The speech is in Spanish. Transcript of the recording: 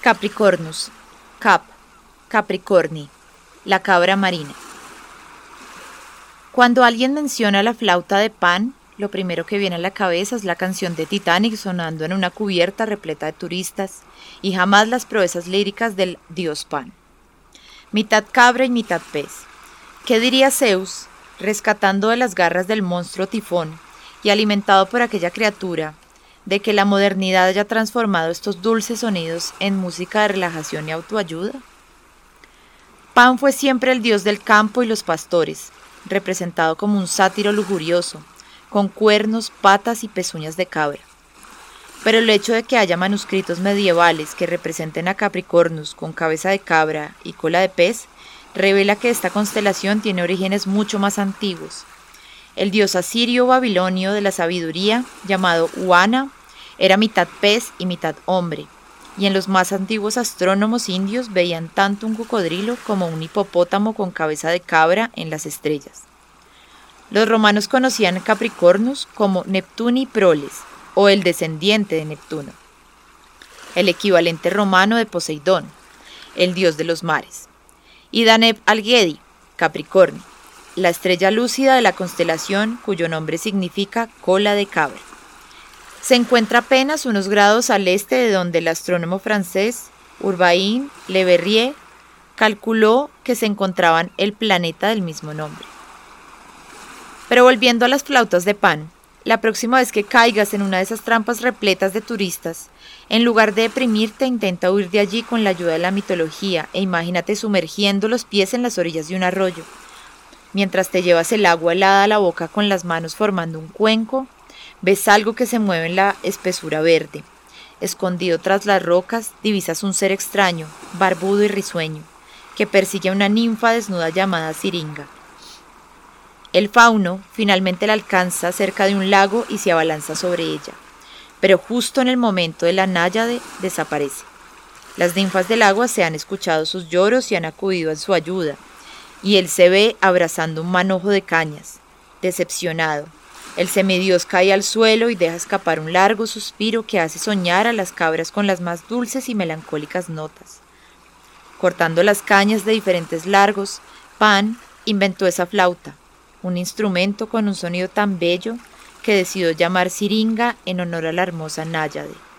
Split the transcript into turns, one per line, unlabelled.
Capricornus, Cap, Capricorni, la cabra marina. Cuando alguien menciona la flauta de Pan, lo primero que viene a la cabeza es la canción de Titanic sonando en una cubierta repleta de turistas y jamás las proezas líricas del dios Pan. Mitad cabra y mitad pez. ¿Qué diría Zeus, rescatando de las garras del monstruo Tifón y alimentado por aquella criatura, de que la modernidad haya transformado estos dulces sonidos en música de relajación y autoayuda? Pan fue siempre el dios del campo y los pastores, representado como un sátiro lujurioso, con cuernos, patas y pezuñas de cabra. Pero el hecho de que haya manuscritos medievales que representen a Capricornus con cabeza de cabra y cola de pez revela que esta constelación tiene orígenes mucho más antiguos. El dios asirio babilonio de la sabiduría, llamado Uana, era mitad pez y mitad hombre, y en los más antiguos astrónomos indios veían tanto un cocodrilo como un hipopótamo con cabeza de cabra en las estrellas. Los romanos conocían Capricornus como Neptuni Proles, o el descendiente de Neptuno, el equivalente romano de Poseidón, el dios de los mares, y Daneb Algedi, Capricornio, la estrella lúcida de la constelación cuyo nombre significa cola de cabra. Se encuentra apenas unos grados al este de donde el astrónomo francés Urbain Le Verrier calculó que se encontraban el planeta del mismo nombre. Pero volviendo a las flautas de pan, la próxima vez que caigas en una de esas trampas repletas de turistas, en lugar de deprimirte, intenta huir de allí con la ayuda de la mitología e imagínate sumergiendo los pies en las orillas de un arroyo. Mientras te llevas el agua helada a la boca con las manos formando un cuenco, ves algo que se mueve en la espesura verde. Escondido tras las rocas, divisas un ser extraño, barbudo y risueño, que persigue a una ninfa desnuda llamada Siringa. El fauno finalmente la alcanza cerca de un lago y se abalanza sobre ella, pero justo en el momento de la náyade desaparece. Las ninfas del agua se han escuchado sus lloros y han acudido a su ayuda, y él se ve abrazando un manojo de cañas, decepcionado. El semidios cae al suelo y deja escapar un largo suspiro que hace soñar a las cabras con las más dulces y melancólicas notas. Cortando las cañas de diferentes largos, Pan inventó esa flauta, un instrumento con un sonido tan bello que decidió llamar siringa en honor a la hermosa Náyade.